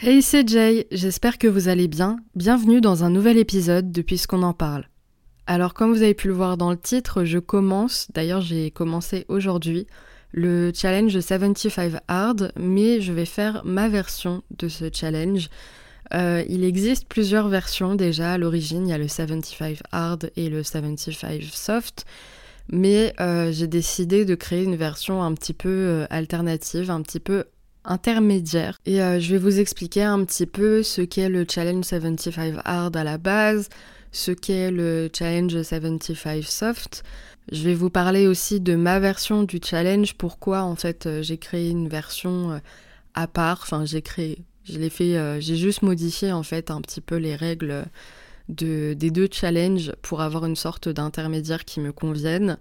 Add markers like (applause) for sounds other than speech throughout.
Hey, c'est Jay, j'espère que vous allez bien. Bienvenue dans un nouvel épisode de Puisqu'on en parle. Alors, comme vous avez pu le voir dans le titre, je commence, d'ailleurs j'ai commencé aujourd'hui, le challenge 75 Hard, mais je vais faire ma version de ce challenge. Euh, il existe plusieurs versions déjà à l'origine, il y a le 75 Hard et le 75 Soft, mais euh, j'ai décidé de créer une version un petit peu euh, alternative, un petit peu intermédiaire. Et je vais vous expliquer un petit peu ce qu'est le Challenge 75 Hard à la base, ce qu'est le Challenge 75 Soft. Je vais vous parler aussi de ma version du challenge, pourquoi en fait j'ai créé une version à part, enfin j'ai créé, je l'ai fait, j'ai juste modifié en fait un petit peu les règles de, des deux challenges pour avoir une sorte d'intermédiaire qui me convienne.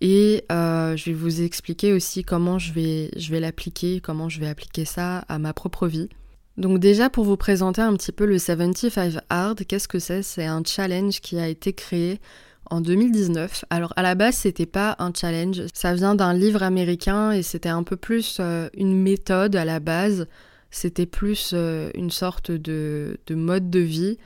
Et euh, je vais vous expliquer aussi comment je vais, je vais l'appliquer, comment je vais appliquer ça à ma propre vie. Donc déjà pour vous présenter un petit peu le 75 Hard, qu'est-ce que c'est? C'est un challenge qui a été créé en 2019. Alors à la base c'était pas un challenge, ça vient d'un livre américain et c'était un peu plus euh, une méthode à la base. C'était plus euh, une sorte de, de, mode de vie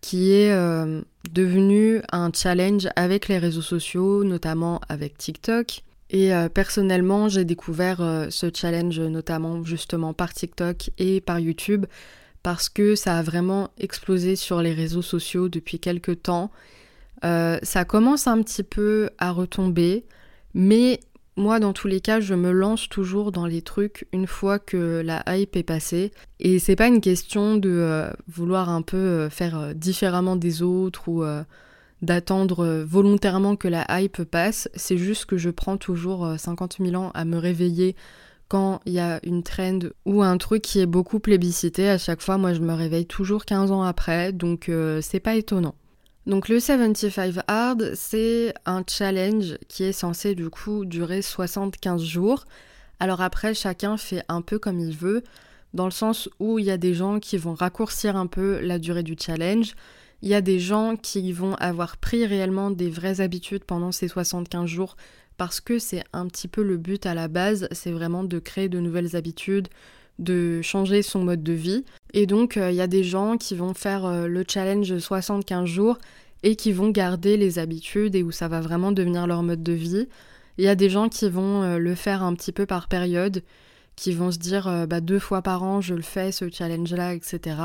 qui est euh, devenu un challenge avec les réseaux sociaux, notamment avec TikTok. Et euh, personnellement, j'ai découvert ce challenge notamment justement par TikTok et par YouTube parce que ça a vraiment explosé sur les réseaux sociaux depuis quelques temps. ça commence un petit peu à retomber, mais moi, dans tous les cas, je me lance toujours dans les trucs une fois que la hype est passée. Et c'est pas une question de euh, vouloir un peu euh, faire euh, différemment des autres ou d'attendre volontairement que la hype passe. C'est juste que je prends toujours 50 000 ans à me réveiller quand il y a une trend ou un truc qui est beaucoup plébiscité. À chaque fois, moi, je me réveille toujours 15 ans après, donc c'est pas étonnant. Donc le 75 Hard, c'est un challenge qui est censé du coup durer 75 jours. Alors après, chacun fait un peu comme il veut, dans le sens où il y a des gens qui vont raccourcir un peu la durée du challenge. Il y a des gens qui vont avoir pris réellement des vraies habitudes pendant ces 75 jours parce que c'est un petit peu le but à la base, c'est vraiment de créer de nouvelles habitudes, de changer son mode de vie. Et donc, il euh, y a des gens qui vont faire euh, le challenge 75 jours et qui vont garder les habitudes et où ça va vraiment devenir leur mode de vie. Il y a des gens qui vont euh, le faire un petit peu par période, qui vont se dire bah, deux fois par an je le fais ce challenge-là, etc.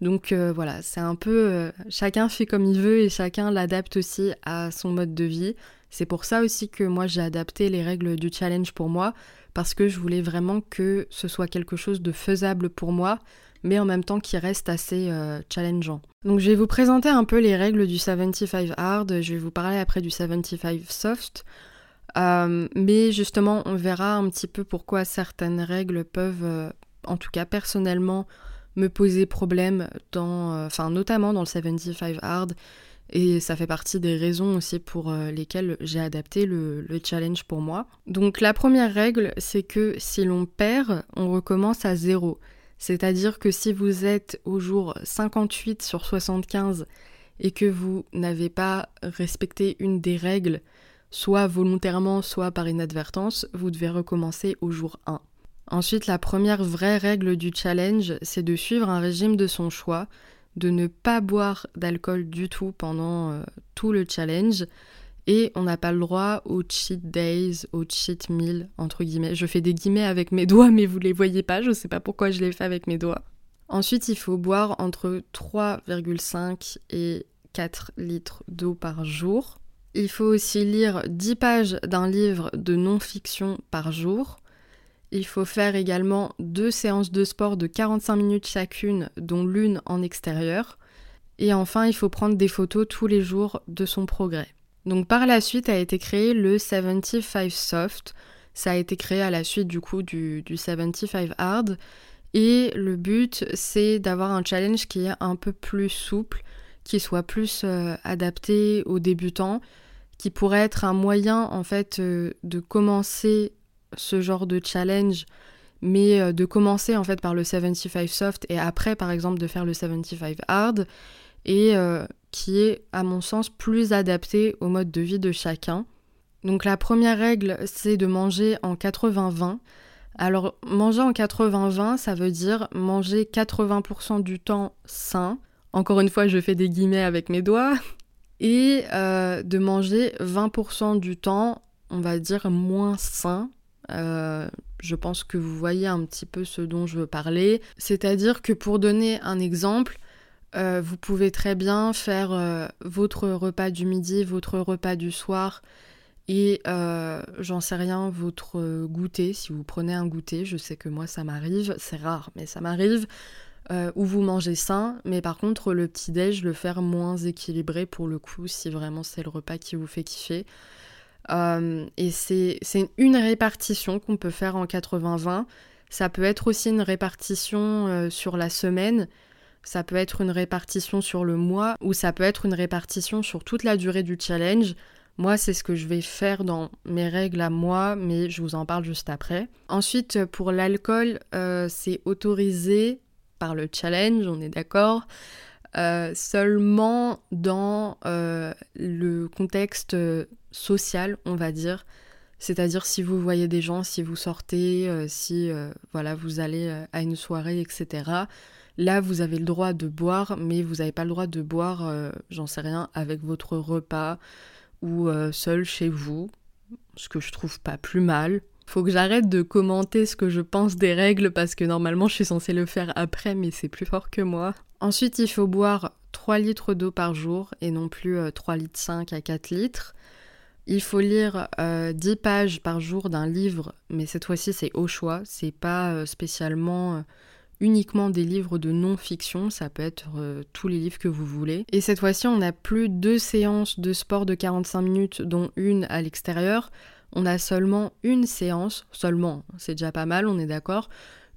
Donc voilà, c'est un peu chacun fait comme il veut et chacun l'adapte aussi à son mode de vie. C'est pour ça aussi que moi j'ai adapté les règles du challenge pour moi parce que je voulais vraiment que ce soit quelque chose de faisable pour moi, mais en même temps qui reste assez euh, challengeant. Donc je vais vous présenter un peu les règles du 75 hard, je vais vous parler après du 75 soft. Euh, mais justement, on verra un petit peu pourquoi certaines règles peuvent, euh, en tout cas personnellement, me poser problème dans, enfin notamment dans le 75 hard et ça fait partie des raisons aussi pour lesquelles j'ai adapté le, challenge pour moi. Donc la première règle, c'est que si l'on perd, on recommence à zéro. C'est-à-dire que si vous êtes au jour 58 sur 75 et que vous n'avez pas respecté une des règles, soit volontairement, soit par inadvertance, vous devez recommencer au jour 1. Ensuite, la première vraie règle du challenge, c'est de suivre un régime de son choix, de ne pas boire d'alcool du tout pendant euh, tout le challenge. Et on n'a pas le droit aux cheat days, aux cheat meals, entre guillemets. Je fais des guillemets avec mes doigts, mais vous les voyez pas, je sais pas pourquoi je les fais avec mes doigts. Ensuite, il faut boire entre 3,5 et 4 litres d'eau par jour. Il faut aussi lire 10 pages d'un livre de non-fiction par jour. Il faut faire également deux séances de sport de 45 minutes chacune, dont l'une en extérieur. Et enfin, il faut prendre des photos tous les jours de son progrès. Donc par la suite a été créé le 75 Soft. Ça a été créé à la suite du coup du, 75 Hard. Et le but, c'est d'avoir un challenge qui est un peu plus souple, qui soit plus euh, adapté aux débutants, qui pourrait être un moyen en fait euh, de commencer ce genre de challenge, mais de commencer en fait par le 75 soft et après par exemple de faire le 75 hard et qui est à mon sens plus adapté au mode de vie de chacun. Donc la première règle c'est de manger en 80-20. Alors manger en 80-20 ça veut dire manger 80% du temps sain. Encore une fois je fais des guillemets avec mes doigts. (laughs) Et de manger 20% du temps on va dire moins sain. Euh, je pense que vous voyez un petit peu ce dont je veux parler. C'est-à-dire que pour donner un exemple, euh, vous pouvez très bien faire euh, votre repas du midi, votre repas du soir et j'en sais rien, votre goûter, si vous prenez un goûter, je sais que moi ça m'arrive, c'est rare, mais ça m'arrive, où vous mangez sain, mais par contre le petit-déj, le faire moins équilibré pour le coup, si vraiment c'est le repas qui vous fait kiffer. Euh, et c'est une répartition qu'on peut faire en 80-20. Ça peut être aussi une répartition euh, sur la semaine, ça peut être une répartition sur le mois, ou ça peut être une répartition sur toute la durée du challenge. Moi, c'est ce que je vais faire dans mes règles à moi, mais je vous en parle juste après. Ensuite, pour l'alcool, euh, c'est autorisé par le challenge, on est d'accord. seulement dans le contexte social, on va dire. C'est-à-dire si vous voyez des gens, si vous sortez, euh, si euh, voilà, vous allez euh, à une soirée, etc. Là, vous avez le droit de boire, mais vous n'avez pas le droit de boire, j'en sais rien, avec votre repas ou seul chez vous, ce que je trouve pas plus mal. Faut que j'arrête de commenter ce que je pense des règles parce que normalement je suis censée le faire après, mais c'est plus fort que moi. Ensuite, il faut boire 3 litres d'eau par jour et non plus 3 litres 5 à 4 litres. Il faut lire 10 euh, pages par jour d'un livre, mais cette fois-ci c'est au choix, c'est pas euh, spécialement euh, uniquement des livres de non-fiction, ça peut être tous les livres que vous voulez. Et cette fois-ci on a plus deux séances de sport de 45 minutes, dont une à l'extérieur. On a seulement une séance, seulement, c'est déjà pas mal, on est d'accord,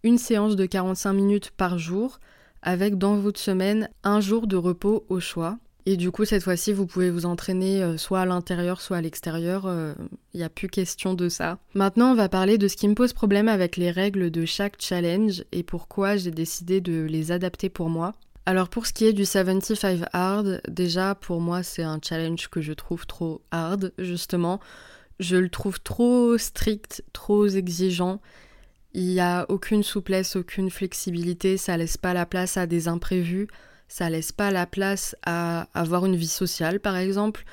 une séance de 45 minutes par jour, avec dans votre semaine un jour de repos au choix. Et du coup, cette fois-ci, vous pouvez vous entraîner euh, soit à l'intérieur, soit à l'extérieur. Il euh, n'y a plus question de ça. Maintenant, on va parler de ce qui me pose problème avec les règles de chaque challenge et pourquoi j'ai décidé de les adapter pour moi. Alors pour ce qui est du 75 hard, déjà pour moi c'est un challenge que je trouve trop hard justement. Je le trouve trop strict, trop exigeant. Il n'y a aucune souplesse, aucune flexibilité, ça laisse pas la place à des imprévus ça laisse pas la place à avoir une vie sociale par exemple,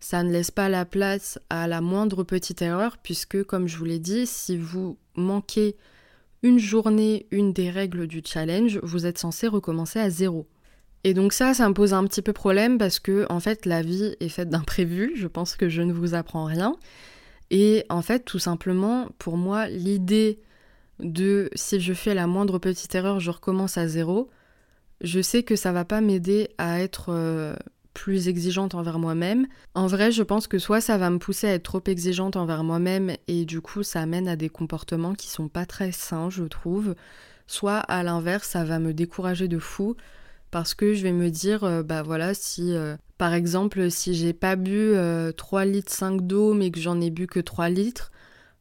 ça ne laisse pas la place à la moindre petite erreur puisque comme je vous l'ai dit, si vous manquez une journée, une des règles du challenge, vous êtes censé recommencer à zéro. Et donc ça, ça me pose un petit peu problème parce que en fait la vie est faite d'imprévus, je pense que je ne vous apprends rien. Et en fait, tout simplement, pour moi, l'idée de si je fais la moindre petite erreur, je recommence à zéro, je sais que ça va pas m'aider à être euh, plus exigeante envers moi-même. En vrai, je pense que soit ça va me pousser à être trop exigeante envers moi-même et du coup ça amène à des comportements qui sont pas très sains, je trouve. Soit à l'inverse, ça va me décourager de fou parce que je vais me dire euh, bah voilà, si euh, par exemple, si j'ai pas bu 3 litres 5 d'eau mais que j'en ai bu que 3 litres,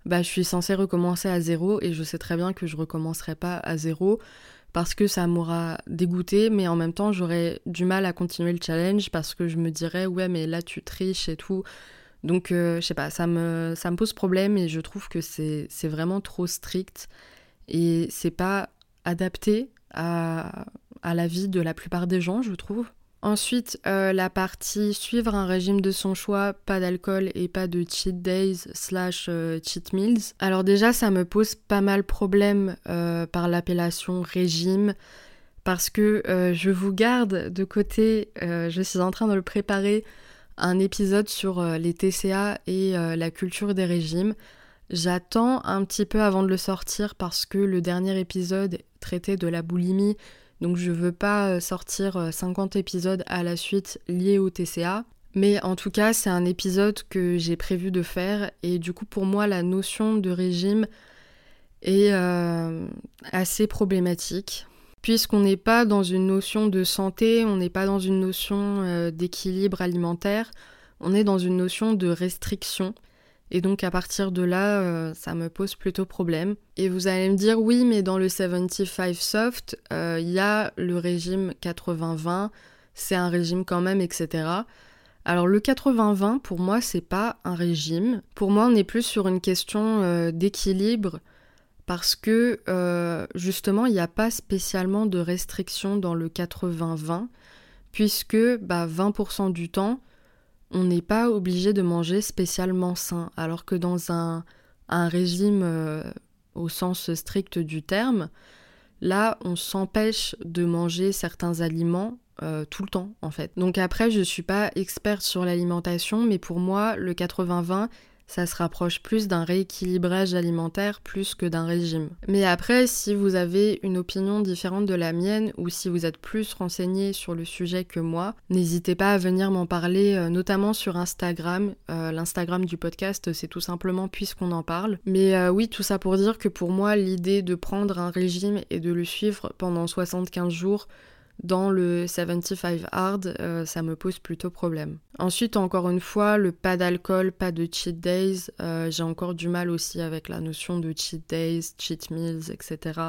bah je suis censée recommencer à zéro et je sais très bien que je recommencerai pas à zéro parce que ça m'aura dégoûté, mais en même temps j'aurais du mal à continuer le challenge parce que je me dirais ouais mais là tu triches et tout. Donc euh, je sais pas, ça me, ça me pose problème et je trouve que c'est vraiment trop strict et c'est pas adapté à, à la vie de la plupart des gens, je trouve. Ensuite, euh, la partie suivre un régime de son choix, pas d'alcool et pas de cheat days slash euh, cheat meals. Alors déjà, ça me pose pas mal problème euh, par l'appellation régime parce que je vous garde de côté, je suis en train de le préparer, un épisode sur les TCA et la culture des régimes. J'attends un petit peu avant de le sortir parce que le dernier épisode traitait de la boulimie donc je veux pas euh, sortir 50 euh, épisodes à la suite liés au TCA. Mais en tout cas, c'est un épisode que j'ai prévu de faire et du coup pour moi la notion de régime est euh, assez problématique puisqu'on n'est pas dans une notion de santé, on n'est pas dans une notion d'équilibre alimentaire, on est dans une notion de restriction. Et donc à partir de là, euh, ça me pose plutôt problème. Et vous allez me dire, oui, mais dans le 75 soft, euh, il y a le régime 80-20, c'est un régime quand même, etc. Alors le 80-20, pour moi, c'est pas un régime. Pour moi, on est plus sur une question euh, d'équilibre parce que justement, il n'y a pas spécialement de restriction dans le 80-20, puisque bah, 20% du temps, on n'est pas obligé de manger spécialement sain, alors que dans un, régime euh, au sens strict du terme, là, on s'empêche de manger certains aliments euh, tout le temps, en fait. Donc après, je ne suis pas experte sur l'alimentation, mais pour moi, le 80-20, ça se rapproche plus d'un rééquilibrage alimentaire plus que d'un régime. Mais après, si vous avez une opinion différente de la mienne ou si vous êtes plus renseigné sur le sujet que moi, n'hésitez pas à venir m'en parler, euh, notamment sur Instagram. Euh, L'Instagram du podcast, c'est tout simplement puisqu'on en parle. Mais euh, oui, tout ça pour dire que pour moi, l'idée de prendre un régime et de le suivre pendant 75 jours, dans le 75 hard, euh, ça me pose plutôt problème. Ensuite, encore une fois, le pas d'alcool, pas de cheat days, euh, j'ai encore du mal aussi avec la notion de cheat days, cheat meals, etc.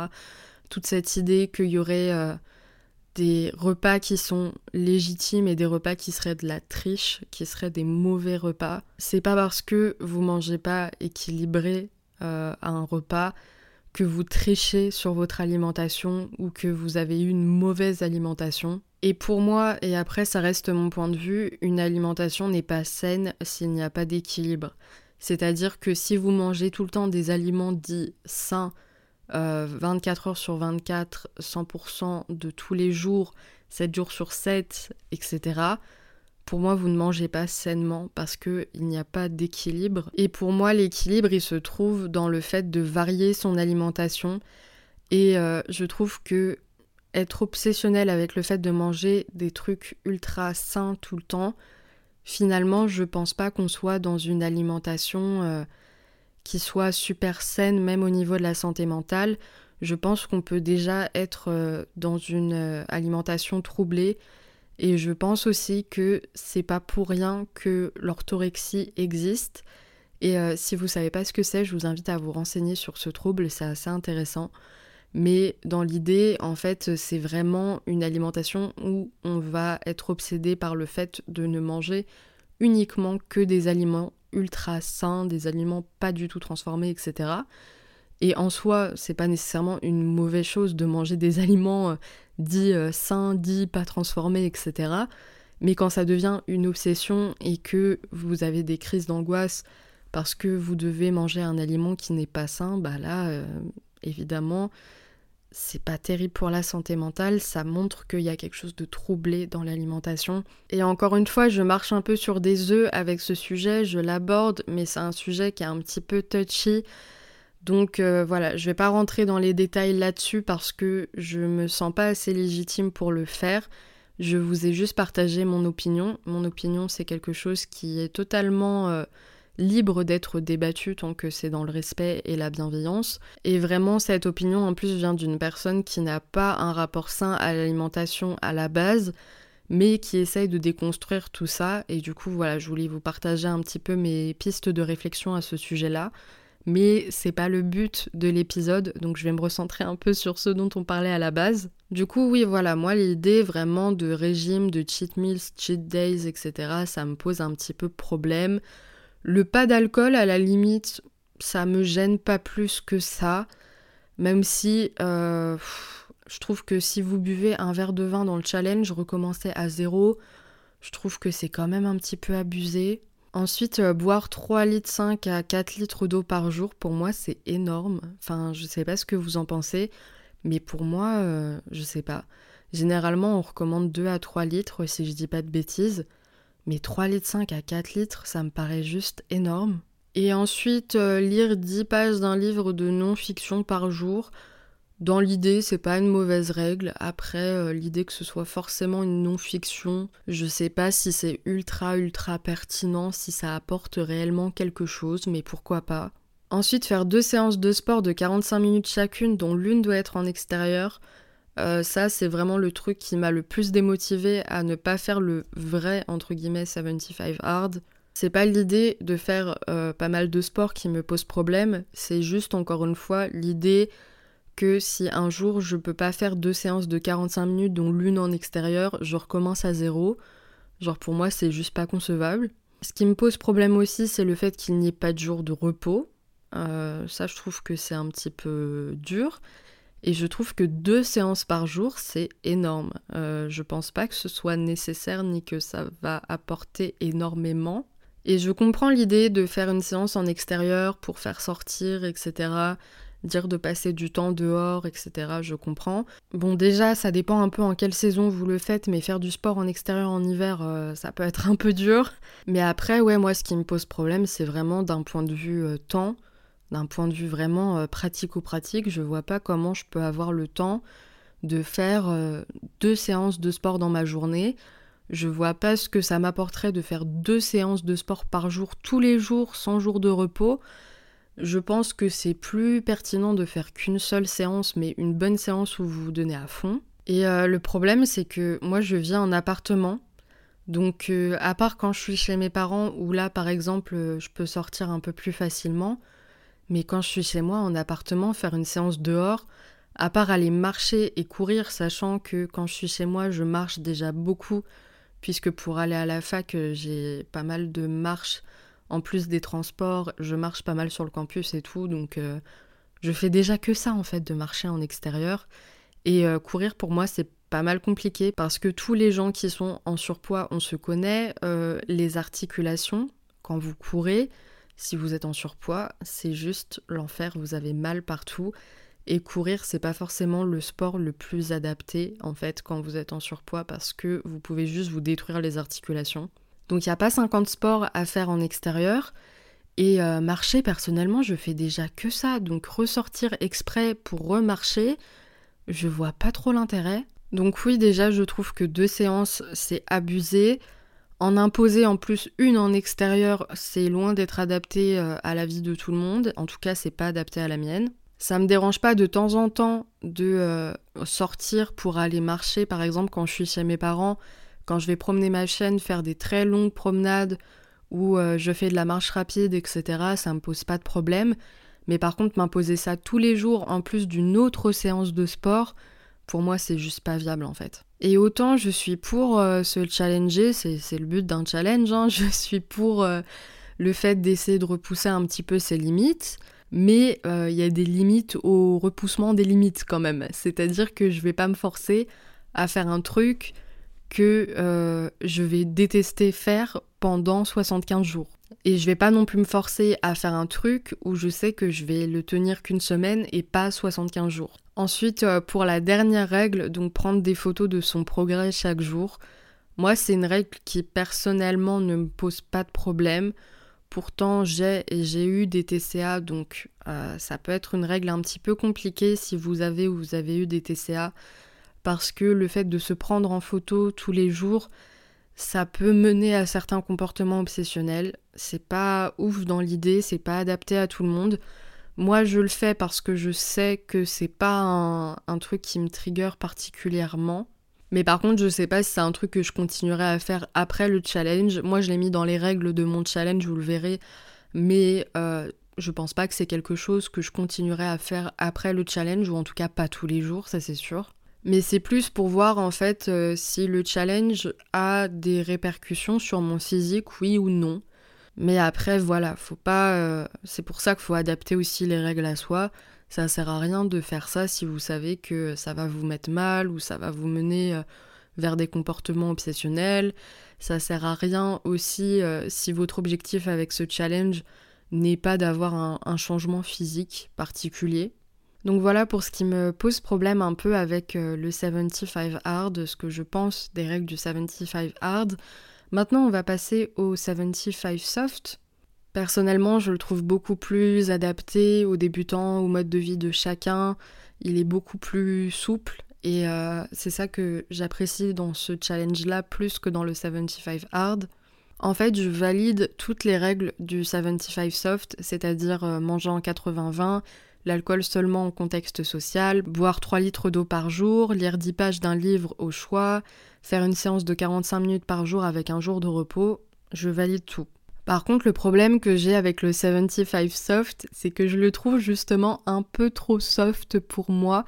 Toute cette idée qu'il y aurait euh, des repas qui sont légitimes et des repas qui seraient de la triche, qui seraient des mauvais repas. C'est pas parce que vous mangez pas équilibré à un repas que vous trichez sur votre alimentation ou que vous avez eu une mauvaise alimentation. Et pour moi, et après ça reste mon point de vue, une alimentation n'est pas saine s'il n'y a pas d'équilibre. C'est-à-dire que si vous mangez tout le temps des aliments dits sains, 24 euh, heures sur 24, 100% de tous les jours, 7 jours sur 7, etc., pour moi, vous ne mangez pas sainement parce qu'il n'y a pas d'équilibre. Et pour moi, l'équilibre, il se trouve dans le fait de varier son alimentation. Et euh, je trouve que être obsessionnel avec le fait de manger des trucs ultra sains tout le temps, finalement, je pense pas qu'on soit dans une alimentation euh, qui soit super saine, même au niveau de la santé mentale. Je pense qu'on peut déjà être euh, dans une alimentation troublée et je pense aussi que c'est pas pour rien que l'orthorexie existe. Et euh, si vous savez pas ce que c'est, je vous invite à vous renseigner sur ce trouble, c'est assez intéressant. Mais dans l'idée, en fait, c'est vraiment une alimentation où on va être obsédé par le fait de ne manger uniquement que des aliments ultra sains, des aliments pas du tout transformés, etc. Et en soi, c'est pas nécessairement une mauvaise chose de manger des aliments euh, dits euh, sains, dits pas transformés, etc. Mais quand ça devient une obsession et que vous avez des crises d'angoisse parce que vous devez manger un aliment qui n'est pas sain, bah là, euh, évidemment, c'est pas terrible pour la santé mentale, ça montre qu'il y a quelque chose de troublé dans l'alimentation. Et encore une fois, je marche un peu sur des œufs avec ce sujet, je l'aborde, mais c'est un sujet qui est un petit peu touchy donc euh, voilà, je vais pas rentrer dans les détails là-dessus parce que je me sens pas assez légitime pour le faire. Je vous ai juste partagé mon opinion. Mon opinion, c'est quelque chose qui est totalement euh, libre d'être débattu tant que c'est dans le respect et la bienveillance. Et vraiment, cette opinion en plus vient d'une personne qui n'a pas un rapport sain à l'alimentation à la base, mais qui essaye de déconstruire tout ça. Et du coup, voilà, je voulais vous partager un petit peu mes pistes de réflexion à ce sujet-là mais c'est pas le but de l'épisode, donc je vais me recentrer un peu sur ce dont on parlait à la base. Du coup, oui, voilà, moi l'idée vraiment de régime, de cheat meals, cheat days, etc., ça me pose un petit peu problème. Le pas d'alcool, à la limite, ça me gêne pas plus que ça, même si euh, je trouve que si vous buvez un verre de vin dans le challenge, recommencer à zéro, je trouve que c'est quand même un petit peu abusé. Ensuite, euh, boire 3 litres 5 à 4 litres d'eau par jour, pour moi, c'est énorme. Enfin, je sais pas ce que vous en pensez, mais pour moi, euh, je sais pas. Généralement, on recommande 2 à 3 litres, si je dis pas de bêtises. Mais 3 litres 5 à 4 litres, ça me paraît juste énorme. Et ensuite, euh, lire 10 pages d'un livre de non-fiction par jour, dans l'idée, c'est pas une mauvaise règle. Après, euh, l'idée que ce soit forcément une non-fiction, je sais pas si c'est ultra ultra pertinent, si ça apporte réellement quelque chose, mais pourquoi pas. Ensuite, faire deux séances de sport de 45 minutes chacune, dont l'une doit être en extérieur. Euh, ça, c'est vraiment le truc qui m'a le plus démotivé à ne pas faire le vrai, entre guillemets, 75 hard. C'est pas l'idée de faire euh, pas mal de sport qui me pose problème, c'est juste encore une fois l'idée que si un jour je peux pas faire deux séances de 45 minutes, dont l'une en extérieur, je recommence à zéro. Genre pour moi c'est juste pas concevable. Ce qui me pose problème aussi c'est le fait qu'il n'y ait pas de jour de repos. Euh, ça je trouve que c'est un petit peu dur. Et je trouve que deux séances par jour, c'est énorme. Euh, je pense pas que ce soit nécessaire ni que ça va apporter énormément. Et je comprends l'idée de faire une séance en extérieur pour faire sortir, etc. Dire de passer du temps dehors, etc. Je comprends. Bon, déjà, ça dépend un peu en quelle saison vous le faites, mais faire du sport en extérieur en hiver, euh, ça peut être un peu dur. Mais après, ouais, moi, ce qui me pose problème, c'est vraiment d'un point de vue euh, temps d'un point de vue vraiment euh, pratico-pratique, je vois pas comment je peux avoir le temps de faire euh, deux séances de sport dans ma journée. Je vois pas ce que ça m'apporterait de faire deux séances de sport par jour tous les jours sans jour de repos. Je pense que c'est plus pertinent de faire qu'une seule séance, mais une bonne séance où vous vous donnez à fond. Et euh, le problème, c'est que moi, je vis en appartement. Donc, à part quand je suis chez mes parents, où là, par exemple, je peux sortir un peu plus facilement, mais quand je suis chez moi en appartement, faire une séance dehors, à part aller marcher et courir, sachant que quand je suis chez moi, je marche déjà beaucoup, puisque pour aller à la fac, euh, j'ai pas mal de marches. En plus des transports, je marche pas mal sur le campus et tout, donc euh, je fais déjà que ça en fait, de marcher en extérieur. Et euh, courir pour moi, c'est pas mal compliqué parce que tous les gens qui sont en surpoids, on se connaît, les articulations, quand vous courez, si vous êtes en surpoids, c'est juste l'enfer, vous avez mal partout. Et courir, c'est pas forcément le sport le plus adapté en fait quand vous êtes en surpoids parce que vous pouvez juste vous détruire les articulations. Donc il n'y a pas 50 sports à faire en extérieur. Et euh, marcher, personnellement, je fais déjà que ça. Donc ressortir exprès pour remarcher, je vois pas trop l'intérêt. Donc oui, déjà, je trouve que deux séances, c'est abusé. En imposer en plus une en extérieur, c'est loin d'être adapté euh, à la vie de tout le monde. En tout cas, c'est pas adapté à la mienne. Ça me dérange pas de temps en temps de euh, sortir pour aller marcher, par exemple quand je suis chez mes parents, quand je vais promener ma chaîne, faire des très longues promenades où euh, je fais de la marche rapide, etc. Ça me pose pas de problème. Mais par contre, m'imposer ça tous les jours en plus d'une autre séance de sport, pour moi, c'est juste pas viable en fait. Et autant je suis pour euh, se challenger, c'est le but d'un challenge, hein. (laughs) je suis pour euh, le fait d'essayer de repousser un petit peu ses limites, mais il y a des limites au repoussement des limites quand même. C'est-à-dire que je vais pas me forcer à faire un truc que je vais détester faire pendant 75 jours. Et je vais pas non plus me forcer à faire un truc où je sais que je vais le tenir qu'une semaine et pas 75 jours. Ensuite, euh, pour la dernière règle, donc prendre des photos de son progrès chaque jour. Moi, c'est une règle qui personnellement ne me pose pas de problème. Pourtant, j'ai et j'ai eu des TCA, donc euh, ça peut être une règle un petit peu compliquée si vous avez ou vous avez eu des TCA, parce que le fait de se prendre en photo tous les jours, ça peut mener à certains comportements obsessionnels. C'est pas ouf dans l'idée, c'est pas adapté à tout le monde. Moi, je le fais parce que je sais que c'est pas un, truc qui me trigger particulièrement. Mais par contre, je sais pas si c'est un truc que je continuerai à faire après le challenge. Moi, je l'ai mis dans les règles de mon challenge, vous le verrez. Mais euh, je pense pas que c'est quelque chose que je continuerai à faire après le challenge, ou en tout cas pas tous les jours, ça c'est sûr. Mais c'est plus pour voir en fait euh, si le challenge a des répercussions sur mon physique, oui ou non. Mais après, voilà, faut pas. Euh, c'est pour ça qu'il faut adapter aussi les règles à soi. Ça sert à rien de faire ça si vous savez que ça va vous mettre mal ou ça va vous mener euh, vers des comportements obsessionnels. Ça sert à rien aussi si votre objectif avec ce challenge n'est pas d'avoir un, changement physique particulier. Donc voilà pour ce qui me pose problème un peu avec le 75 hard, ce que je pense des règles du 75 hard. Maintenant, on va passer au 75 Soft. Personnellement, je le trouve beaucoup plus adapté aux débutants, au mode de vie de chacun. Il est beaucoup plus souple et euh, c'est ça que j'apprécie dans ce challenge-là plus que dans le 75 Hard. En fait, je valide toutes les règles du 75 Soft, c'est-à-dire euh, manger en 80-20, l'alcool seulement en contexte social, boire 3 litres d'eau par jour, lire 10 pages d'un livre au choix, faire une séance de 45 minutes par jour avec un jour de repos, je valide tout. Par contre, le problème que j'ai avec le 75 soft, c'est que je le trouve justement un peu trop soft pour moi.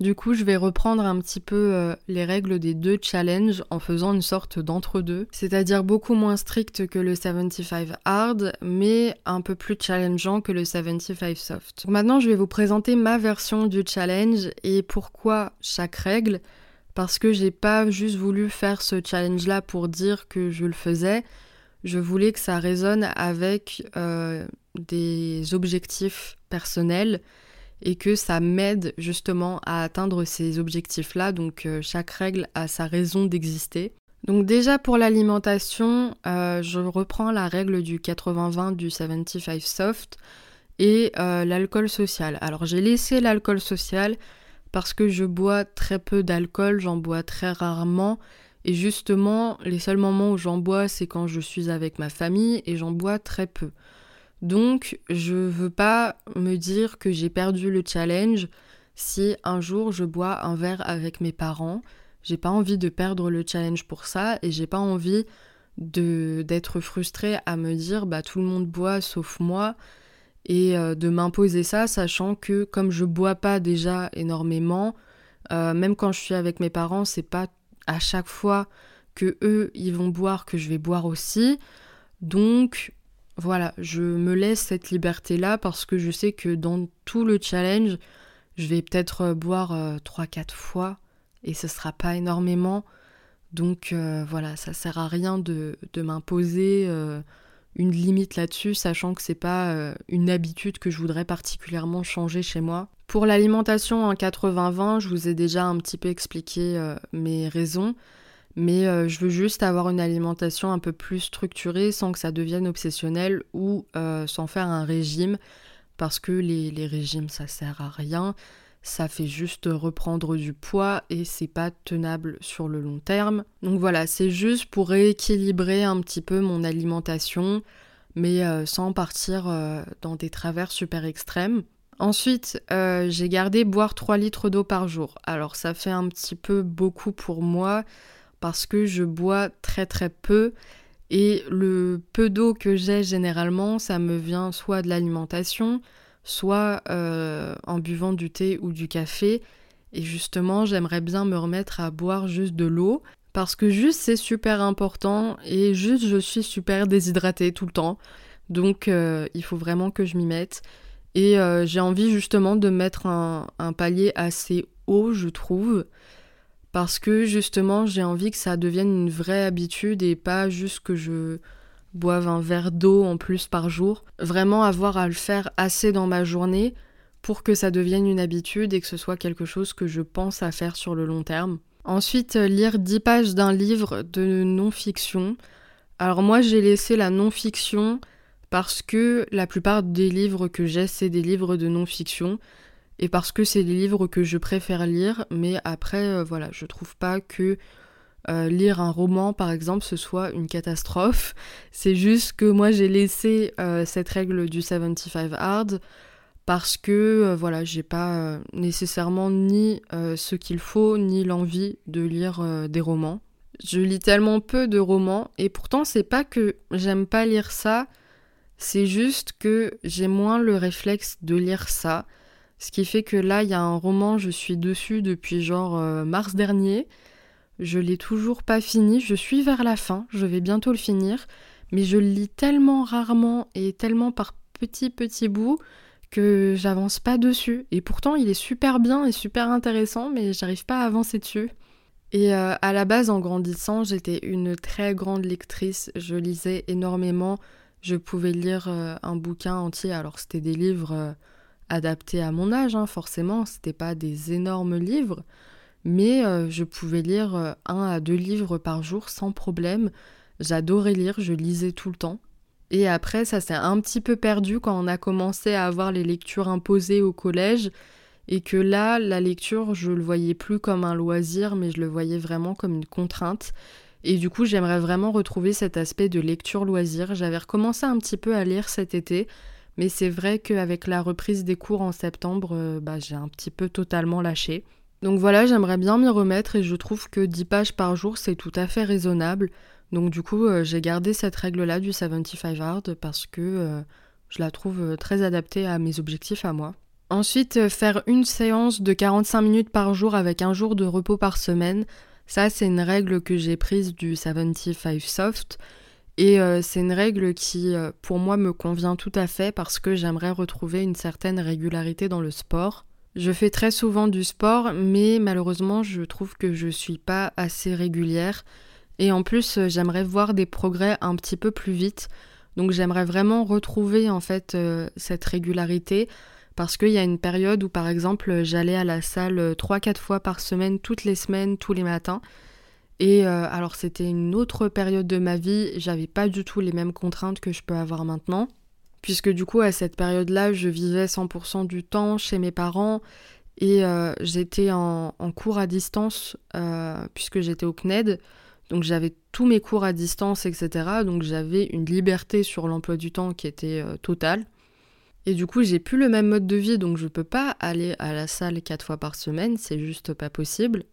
Du coup, je vais reprendre un petit peu euh, les règles des deux challenges en faisant une sorte d'entre-deux, c'est-à-dire beaucoup moins strict que le 75 hard, mais un peu plus challengeant que le 75 soft. maintenant, je vais vous présenter ma version du challenge et pourquoi chaque règle parce que j'ai pas juste voulu faire ce challenge-là pour dire que je le faisais. Je voulais que ça résonne avec euh, des objectifs personnels et que ça m'aide justement à atteindre ces objectifs-là. Donc euh, chaque règle a sa raison d'exister. Donc déjà pour l'alimentation, euh, je reprends la règle du 80-20 du 75 soft et l'alcool social. Alors j'ai laissé l'alcool social parce que je bois très peu d'alcool, j'en bois très rarement. Et justement, les seuls moments où j'en bois, c'est quand je suis avec ma famille et j'en bois très peu. Donc, je veux pas me dire que j'ai perdu le challenge si un jour je bois un verre avec mes parents. J'ai pas envie de perdre le challenge pour ça et j'ai pas envie de d'être frustrée à me dire bah tout le monde boit sauf moi et euh, de m'imposer ça, sachant que comme je bois pas déjà énormément, euh, même quand je suis avec mes parents, c'est pas à chaque fois que eux ils vont boire que je vais boire aussi. Donc voilà, je me laisse cette liberté là parce que je sais que dans tout le challenge, je vais peut-être euh, boire 3-4 fois et ce sera pas énormément. Donc voilà, ça sert à rien de, m'imposer une limite là-dessus, sachant que c'est pas euh, une habitude que je voudrais particulièrement changer chez moi. Pour l'alimentation en 80-20, je vous ai déjà un petit peu expliqué euh, mes raisons, mais euh, je veux juste avoir une alimentation un peu plus structurée sans que ça devienne obsessionnel ou sans faire un régime, parce que les, régimes ça sert à rien ça fait juste reprendre du poids et c'est pas tenable sur le long terme. Donc voilà, c'est juste pour rééquilibrer un petit peu mon alimentation, mais euh, sans partir euh, dans des travers super extrêmes. Ensuite, euh, j'ai gardé boire 3 litres d'eau par jour. Alors ça fait un petit peu beaucoup pour moi parce que je bois très très peu et le peu d'eau que j'ai généralement, ça me vient soit de l'alimentation, soit euh, en buvant du thé ou du café. Et justement, j'aimerais bien me remettre à boire juste de l'eau. Parce que juste c'est super important et juste je suis super déshydratée tout le temps. Donc euh, il faut vraiment que je m'y mette. Et euh, j'ai envie justement de mettre un, un, palier assez haut, je trouve. Parce que justement j'ai envie que ça devienne une vraie habitude et pas juste que je boive un verre d'eau en plus par jour. Vraiment avoir à le faire assez dans ma journée pour que ça devienne une habitude et que ce soit quelque chose que je pense à faire sur le long terme. Ensuite, lire 10 pages d'un livre de non-fiction. Alors moi, j'ai laissé la non-fiction parce que la plupart des livres que j'ai, c'est des livres de non-fiction et parce que c'est des livres que je préfère lire, mais après, euh, voilà, je trouve pas que euh, lire un roman, par exemple, ce soit une catastrophe. (laughs) C'est juste que moi, j'ai laissé euh, cette règle du 75 hard parce que, voilà, j'ai pas nécessairement ni ce qu'il faut, ni l'envie de lire des romans. Je lis tellement peu de romans, et pourtant, c'est pas que j'aime pas lire ça, c'est juste que j'ai moins le réflexe de lire ça. Ce qui fait que là, il y a un roman, je suis dessus depuis genre mars dernier. Je l'ai toujours pas fini, je suis vers la fin, je vais bientôt le finir, mais je le lis tellement rarement et tellement par petits petits bouts que j'avance pas dessus. Et pourtant, il est super bien et super intéressant, mais j'arrive pas à avancer dessus. Et euh, à la base, en grandissant, j'étais une très grande lectrice. Je lisais énormément. Je pouvais lire euh, un bouquin entier. Alors, c'était des livres euh, adaptés à mon âge, hein, forcément. C'était pas des énormes livres mais euh, je pouvais lire euh, un à deux livres par jour sans problème. J'adorais lire, je lisais tout le temps. Et après, ça s'est un petit peu perdu quand on a commencé à avoir les lectures imposées au collège, et que là, la lecture, je le voyais plus comme un loisir, mais je le voyais vraiment comme une contrainte. Et du coup, j'aimerais vraiment retrouver cet aspect de lecture loisir. J'avais recommencé un petit peu à lire cet été, mais c'est vrai qu'avec la reprise des cours en septembre, euh, bah, j'ai un petit peu totalement lâché. Donc voilà, j'aimerais bien m'y remettre et je trouve que 10 pages par jour, c'est tout à fait raisonnable. Donc du coup, j'ai gardé cette règle-là du 75 hard parce que je la trouve très adaptée à mes objectifs à moi. Ensuite, faire une séance de 45 minutes par jour avec un jour de repos par semaine. Ça, c'est une règle que j'ai prise du 75 soft. Et c'est une règle qui, pour moi, me convient tout à fait parce que j'aimerais retrouver une certaine régularité dans le sport. Je fais très souvent du sport, mais malheureusement, je trouve que je suis pas assez régulière. Et en plus, j'aimerais voir des progrès un petit peu plus vite. Donc j'aimerais vraiment retrouver en fait euh, cette régularité parce qu'il y a une période où par exemple j'allais à la salle 3-4 euh, fois par semaine, toutes les semaines, tous les matins. Et euh, alors c'était une autre période de ma vie, j'avais pas du tout les mêmes contraintes que je peux avoir maintenant puisque du coup à cette période-là, je vivais 100% du temps chez mes parents et euh, j'étais en, cours à distance euh, puisque j'étais au CNED. Donc j'avais tous mes cours à distance, etc. Donc j'avais une liberté sur l'emploi du temps qui était totale. Et du coup, j'ai plus le même mode de vie, donc je peux pas aller à la salle quatre fois par semaine, c'est juste pas possible.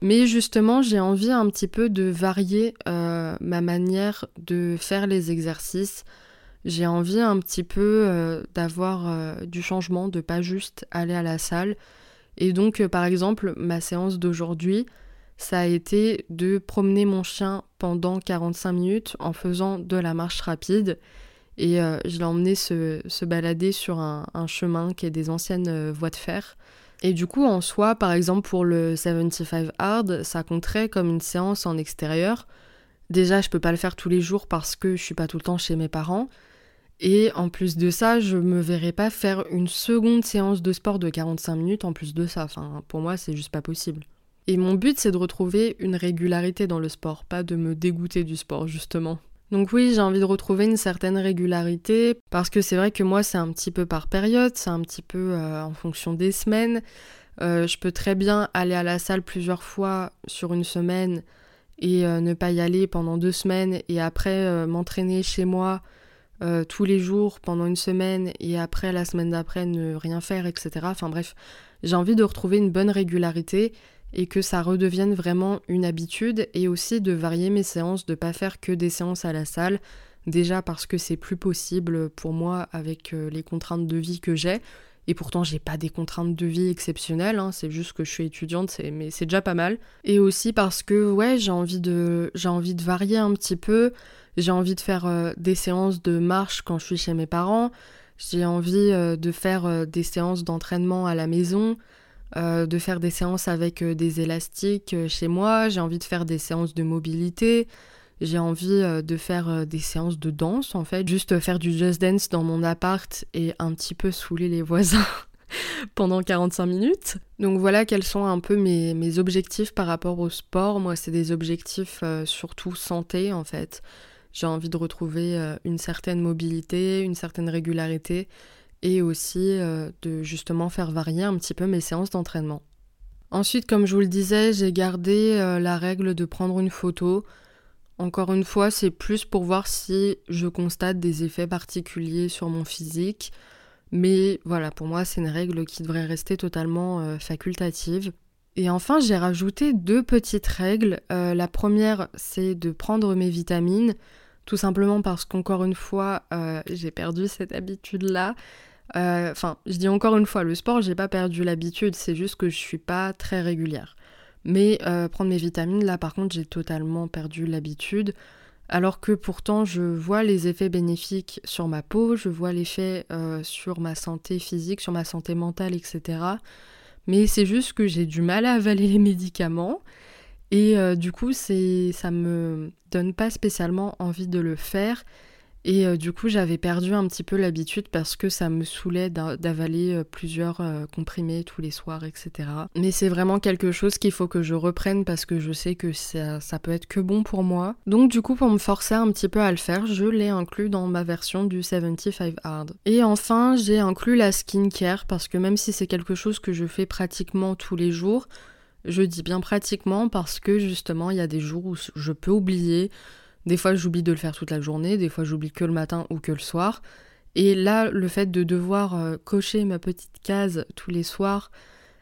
Mais justement, j'ai envie un petit peu de varier ma manière de faire les exercices, j'ai envie un petit peu euh, d'avoir euh, du changement, de pas juste aller à la salle. Et donc, euh, par exemple, ma séance d'aujourd'hui, ça a été de promener mon chien pendant 45 minutes en faisant de la marche rapide. Et je l'ai emmené se, balader sur un, un, chemin qui est des anciennes voies de fer. Et du coup, en soi, par exemple, pour le 75 hard, ça compterait comme une séance en extérieur. Déjà, je peux pas le faire tous les jours parce que je suis pas tout le temps chez mes parents. Et en plus de ça, je me verrais pas faire une seconde séance de sport de 45 minutes en plus de ça. Enfin, pour moi, c'est juste pas possible. Et mon but, c'est de retrouver une régularité dans le sport, pas de me dégoûter du sport, justement. Donc oui, j'ai envie de retrouver une certaine régularité, parce que c'est vrai que moi, c'est un petit peu par période, c'est un petit peu euh, en fonction des semaines. Euh, je peux très bien aller à la salle plusieurs fois sur une semaine et euh, ne pas y aller pendant deux semaines, et après m'entraîner chez moi tous les jours pendant une semaine et après la semaine d'après ne rien faire, etc. Enfin bref, j'ai envie de retrouver une bonne régularité et que ça redevienne vraiment une habitude et aussi de varier mes séances, de pas faire que des séances à la salle. Déjà parce que c'est plus possible pour moi avec euh, les contraintes de vie que j'ai. Et pourtant, j'ai pas des contraintes de vie exceptionnelles, hein. c'est juste que je suis étudiante, mais c'est déjà pas mal. Et aussi parce que, ouais, j'ai envie de, varier un petit peu. J'ai envie de faire euh, des séances de marche quand je suis chez mes parents. J'ai envie euh, de faire des séances d'entraînement à la maison, de faire des séances avec des élastiques chez moi. J'ai envie de faire des séances de mobilité. J'ai envie de faire des séances de danse en fait, juste faire du just dance dans mon appart et un petit peu saouler les voisins (laughs) pendant 45 minutes. Donc voilà quels sont un peu mes, mes objectifs par rapport au sport. Moi c'est des objectifs surtout santé en fait. J'ai envie de retrouver euh, une certaine mobilité, une certaine régularité et aussi euh, de justement faire varier un petit peu mes séances d'entraînement. Ensuite, comme je vous le disais, j'ai gardé euh, la règle de prendre une photo. Encore une fois, c'est plus pour voir si je constate des effets particuliers sur mon physique. Mais voilà, pour moi, c'est une règle qui devrait rester totalement facultative. Et enfin, j'ai rajouté deux petites règles. la première, c'est de prendre mes vitamines. Tout simplement parce qu'encore une fois, euh, j'ai perdu cette habitude-là. Euh, enfin, je dis encore une fois, le sport, j'ai pas perdu l'habitude, c'est juste que je suis pas très régulière. Mais euh, prendre mes vitamines, là par contre, j'ai totalement perdu l'habitude. Alors que pourtant, je vois les effets bénéfiques sur ma peau, je vois l'effet sur ma santé physique, sur ma santé mentale, etc. Mais c'est juste que j'ai du mal à avaler les médicaments. Et euh, du coup, c'est, ça me donne pas spécialement envie de le faire. Et euh, du coup, j'avais perdu un petit peu l'habitude parce que ça me saoulait d'avaler euh, plusieurs comprimés tous les soirs, etc. Mais c'est vraiment quelque chose qu'il faut que je reprenne parce que je sais que ça, ça peut être que bon pour moi. Donc du coup, pour me forcer un petit peu à le faire, je l'ai inclus dans ma version du 75 Hard. Et enfin, j'ai inclus la skincare parce que même si c'est quelque chose que je fais pratiquement tous les jours, je dis bien pratiquement parce que justement, il y a des jours où je peux oublier. Des fois, j'oublie de le faire toute la journée, des fois, j'oublie que le matin ou que le soir. Et là, le fait de devoir euh, cocher ma petite case tous les soirs,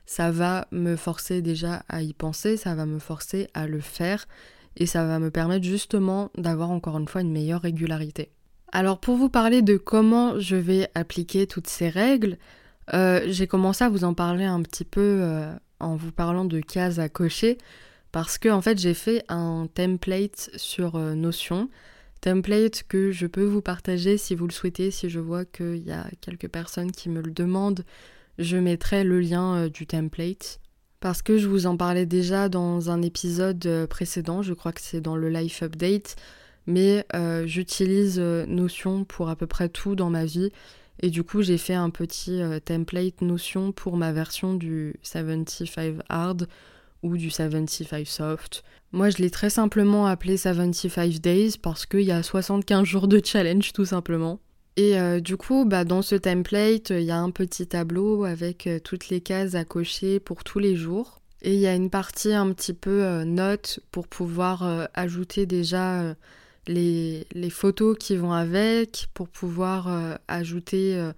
ça va me forcer déjà à y penser, ça va me forcer à le faire. et ça va me permettre justement d'avoir encore une fois une meilleure régularité. Alors pour vous parler de comment je vais appliquer toutes ces règles, euh, j'ai commencé à vous en parler un petit peu euh, en vous parlant de cases à cocher parce que en fait j'ai fait un template sur euh, Notion, template que je peux vous partager si vous le souhaitez, si je vois qu'il y a quelques personnes qui me le demandent, je mettrai le lien du template. Parce que je vous en parlais déjà dans un épisode précédent, je crois que c'est dans le life update, mais j'utilise Notion pour à peu près tout dans ma vie. Et du coup, j'ai fait un petit euh, template Notion pour ma version du 75 Hard ou du 75 Soft. Moi, je l'ai très simplement appelé 75 Days parce qu'il y a 75 jours de challenge tout simplement. Et euh, du coup, bah, dans ce template, il y a un petit tableau avec euh, toutes les cases à cocher pour tous les jours. Et il y a une partie un petit peu note pour pouvoir ajouter déjà les, photos qui vont avec pour pouvoir euh, ajouter euh,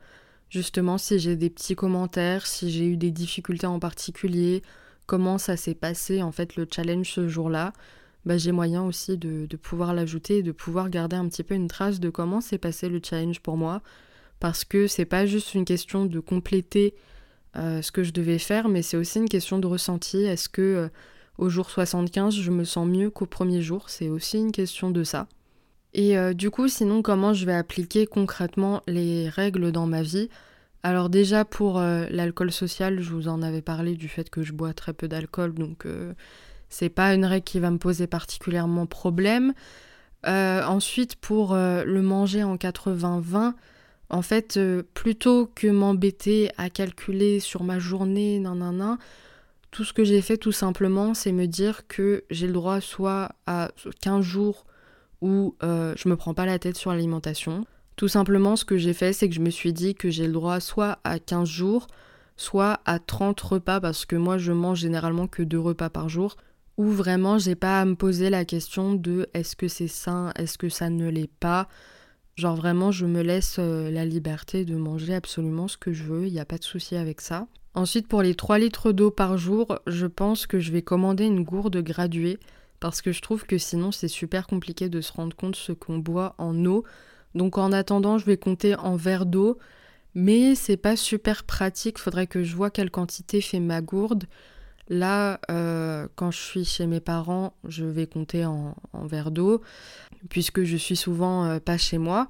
justement si j'ai des petits commentaires, si j'ai eu des difficultés en particulier, comment ça s'est passé en fait le challenge ce jour-là. Bah, j'ai moyen aussi de, pouvoir l'ajouter et de pouvoir garder un petit peu une trace de comment s'est passé le challenge pour moi. Parce que c'est pas juste une question de compléter euh, ce que je devais faire, mais c'est aussi une question de ressenti. Est-ce que au jour 75, je me sens mieux qu'au premier jour? C'est aussi une question de ça. Et euh, du coup, sinon, comment je vais appliquer concrètement les règles dans ma vie? Alors déjà, pour euh, l'alcool social, je vous en avais parlé du fait que je bois très peu d'alcool, donc euh, c'est pas une règle qui va me poser particulièrement problème. ensuite, pour le manger en 80-20, en fait, plutôt que m'embêter à calculer sur ma journée, nan, tout ce que j'ai fait tout simplement, c'est me dire que j'ai le droit soit à 15 jours où euh, je me prends pas la tête sur l'alimentation. Tout simplement, ce que j'ai fait, c'est que je me suis dit que j'ai le droit soit à 15 jours, soit à 30 repas, parce que moi je mange généralement que deux repas par jour, où vraiment j'ai pas à me poser la question de est-ce que c'est sain, est-ce que ça ne l'est pas. Genre vraiment, je me laisse euh, la liberté de manger absolument ce que je veux, il n'y a pas de souci avec ça. Ensuite, pour les 3 litres d'eau par jour, je pense que je vais commander une gourde graduée parce que je trouve que sinon c'est super compliqué de se rendre compte ce qu'on boit en eau. Donc en attendant, je vais compter en verre d'eau, mais c'est pas super pratique. Faudrait que je vois quelle quantité fait ma gourde. Là, euh, quand je suis chez mes parents, je vais compter en, verre d'eau, puisque je suis souvent euh, pas chez moi.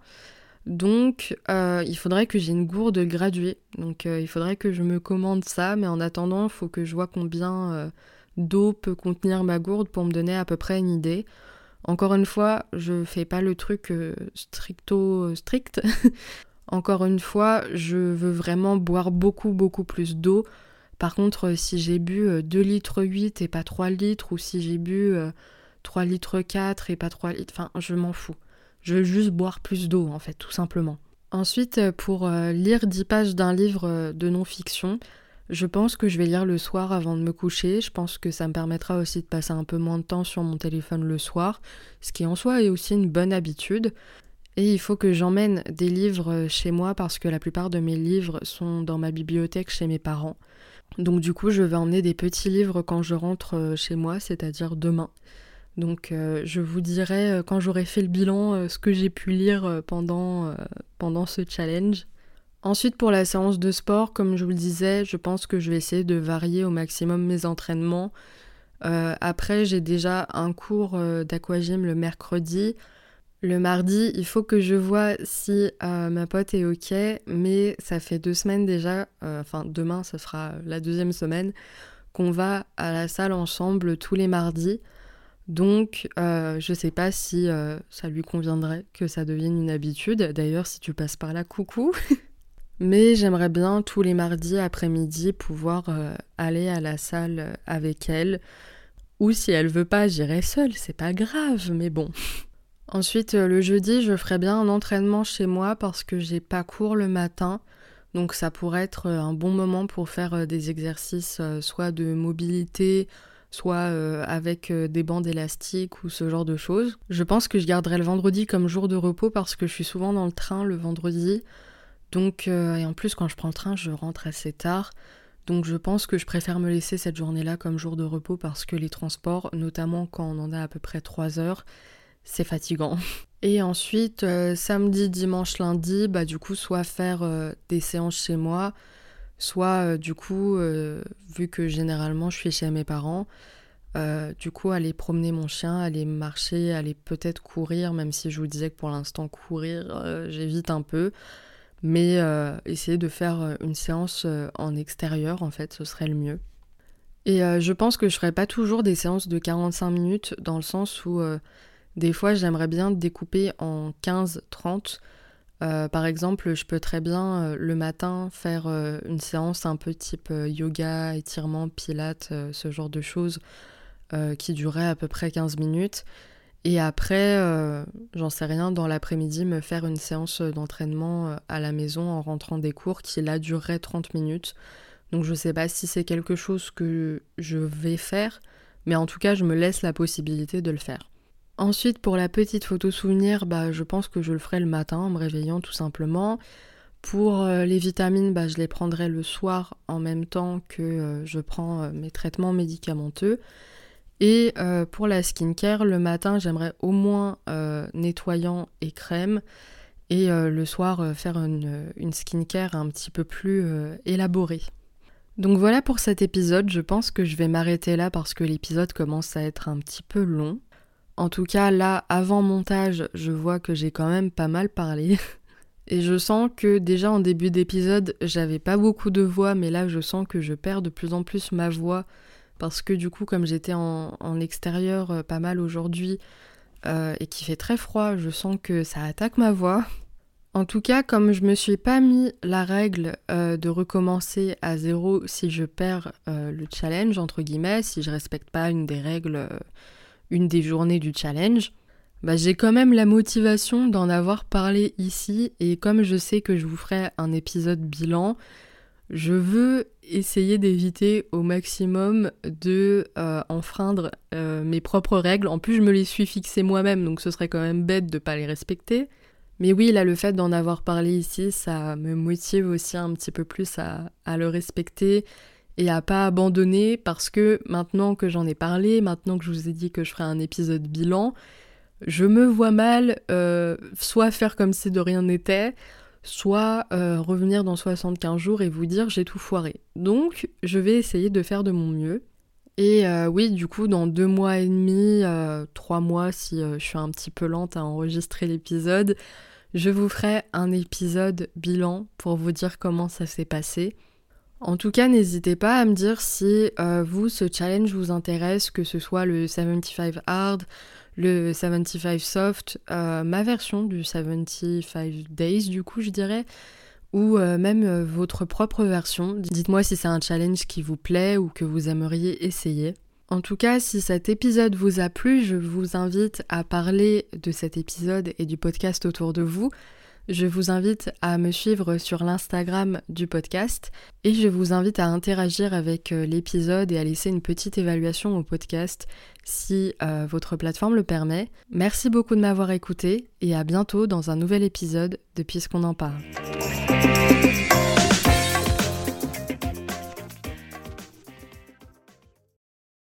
Donc, euh, il faudrait que j'ai une gourde graduée. Donc, il faudrait que je me commande ça, mais en attendant, il faut que je vois combien d'eau peut contenir ma gourde pour me donner à peu près une idée. Encore une fois, je fais pas le truc euh, stricto strict. (laughs) Encore une fois, je veux vraiment boire beaucoup beaucoup plus d'eau. Par contre, si j'ai bu 2 euh, litres 8 et pas 3 litres, ou si j'ai bu 3 euh, litres 4 et pas 3 litres, enfin, je m'en fous. Je veux juste boire plus d'eau, en fait, tout simplement. Ensuite, pour lire 10 pages d'un livre de non-fiction, je pense que je vais lire le soir avant de me coucher. Je pense que ça me permettra aussi de passer un peu moins de temps sur mon téléphone le soir, ce qui en soi est aussi une bonne habitude. Et il faut que j'emmène des livres chez moi parce que la plupart de mes livres sont dans ma bibliothèque chez mes parents. Donc du coup, je vais emmener des petits livres quand je rentre euh, chez moi, c'est-à-dire demain. Donc euh, je vous dirai euh, quand j'aurai fait le bilan ce que j'ai pu lire pendant, pendant ce challenge. Ensuite, pour la séance de sport, comme je vous le disais, je pense que je vais essayer de varier au maximum mes entraînements. Euh, après, j'ai déjà un cours euh, d'aquagym le mercredi. Le mardi, il faut que je vois si euh, ma pote est ok, mais ça fait deux semaines déjà, enfin demain, ça sera la deuxième semaine, qu'on va à la salle ensemble tous les mardis. Donc, je sais pas si ça lui conviendrait que ça devienne une habitude. D'ailleurs, si tu passes par là, coucou (laughs) Mais j'aimerais bien tous les mardis après-midi pouvoir euh, aller à la salle euh, avec elle. Ou si elle veut pas, j'irai seule, c'est pas grave, mais bon. (laughs) Ensuite, euh, le jeudi, je ferai bien un entraînement chez moi parce que j'ai pas cours le matin. Donc ça pourrait être un bon moment pour faire des exercices soit de mobilité, soit avec des bandes élastiques ou ce genre de choses. Je pense que je garderai le vendredi comme jour de repos parce que je suis souvent dans le train le vendredi. Donc, euh, et en plus, quand je prends le train, je rentre assez tard. Donc je pense que je préfère me laisser cette journée-là comme jour de repos parce que les transports, notamment quand on en a à peu près 3 heures, c'est fatigant. (laughs) Et ensuite, euh, samedi, dimanche, lundi, bah du coup, soit faire euh, des séances chez moi, soit du coup, vu que généralement je suis chez mes parents, du coup aller promener mon chien, aller marcher, aller peut-être courir, même si je vous disais que pour l'instant courir, j'évite un peu. Mais euh, essayer de faire euh, une séance euh, en extérieur, en fait, ce serait le mieux. Et je pense que je ferai pas toujours des séances de 45 minutes, dans le sens où des fois j'aimerais bien découper en 15-30. par exemple, je peux très bien le matin faire une séance un peu type yoga, étirement, pilates, ce genre de choses qui durerait à peu près 15 minutes. Et après, euh, j'en sais rien, dans l'après-midi, me faire une séance d'entraînement euh, à la maison en rentrant des cours qui là durerait 30 minutes. Donc je sais pas si c'est quelque chose que je vais faire, mais en tout cas, je me laisse la possibilité de le faire. Ensuite, pour la petite photo souvenir, bah, je pense que je le ferai le matin en me réveillant tout simplement. Pour euh, les vitamines, bah, je les prendrai le soir en même temps que je prends mes traitements médicamenteux. Et euh, pour la skincare, le matin, j'aimerais au moins euh, nettoyant et crème. Et euh, le soir, faire une, une, skincare un petit peu plus élaborée. Donc voilà pour cet épisode. Je pense que je vais m'arrêter là parce que l'épisode commence à être un petit peu long. En tout cas, là, avant montage, je vois que j'ai quand même pas mal parlé. (laughs) Et je sens que déjà en début d'épisode, j'avais pas beaucoup de voix, mais là, je sens que je perds de plus en plus ma voix parce que du coup, comme j'étais en, extérieur euh, pas mal aujourd'hui euh, et qu'il fait très froid, je sens que ça attaque ma voix. En tout cas, comme je me suis pas mis la règle euh, de recommencer à zéro si je perds le challenge, entre guillemets, si je respecte pas une des règles, une des journées du challenge, bah, j'ai quand même la motivation d'en avoir parlé ici et comme je sais que je vous ferai un épisode bilan, je veux essayer d'éviter au maximum de euh, enfreindre euh, mes propres règles. En plus, je me les suis fixées moi-même, donc ce serait quand même bête de ne pas les respecter. Mais oui, là, le fait d'en avoir parlé ici, ça me motive aussi un petit peu plus à, le respecter et à pas abandonner parce que maintenant que j'en ai parlé, maintenant que je vous ai dit que je ferai un épisode bilan, je me vois mal euh, soit faire comme si de rien n'était, soit euh, revenir dans 75 jours et vous dire j'ai tout foiré. Donc je vais essayer de faire de mon mieux. Et euh, oui, du coup, dans deux mois et demi, euh, trois mois, si je suis un petit peu lente à enregistrer l'épisode, je vous ferai un épisode bilan pour vous dire comment ça s'est passé. En tout cas, n'hésitez pas à me dire si vous, ce challenge vous intéresse, que ce soit le 75 hard, le 75 Soft, euh, ma version du 75 Days du coup je dirais, ou euh, même euh, votre propre version. Dites-moi si c'est un challenge qui vous plaît ou que vous aimeriez essayer. En tout cas, si cet épisode vous a plu, je vous invite à parler de cet épisode et du podcast autour de vous. Je vous invite à me suivre sur l'Instagram du podcast et je vous invite à interagir avec euh, l'épisode et à laisser une petite évaluation au podcast si euh, votre plateforme le permet. Merci beaucoup de m'avoir écouté et à bientôt dans un nouvel épisode de Puisqu'on en parle.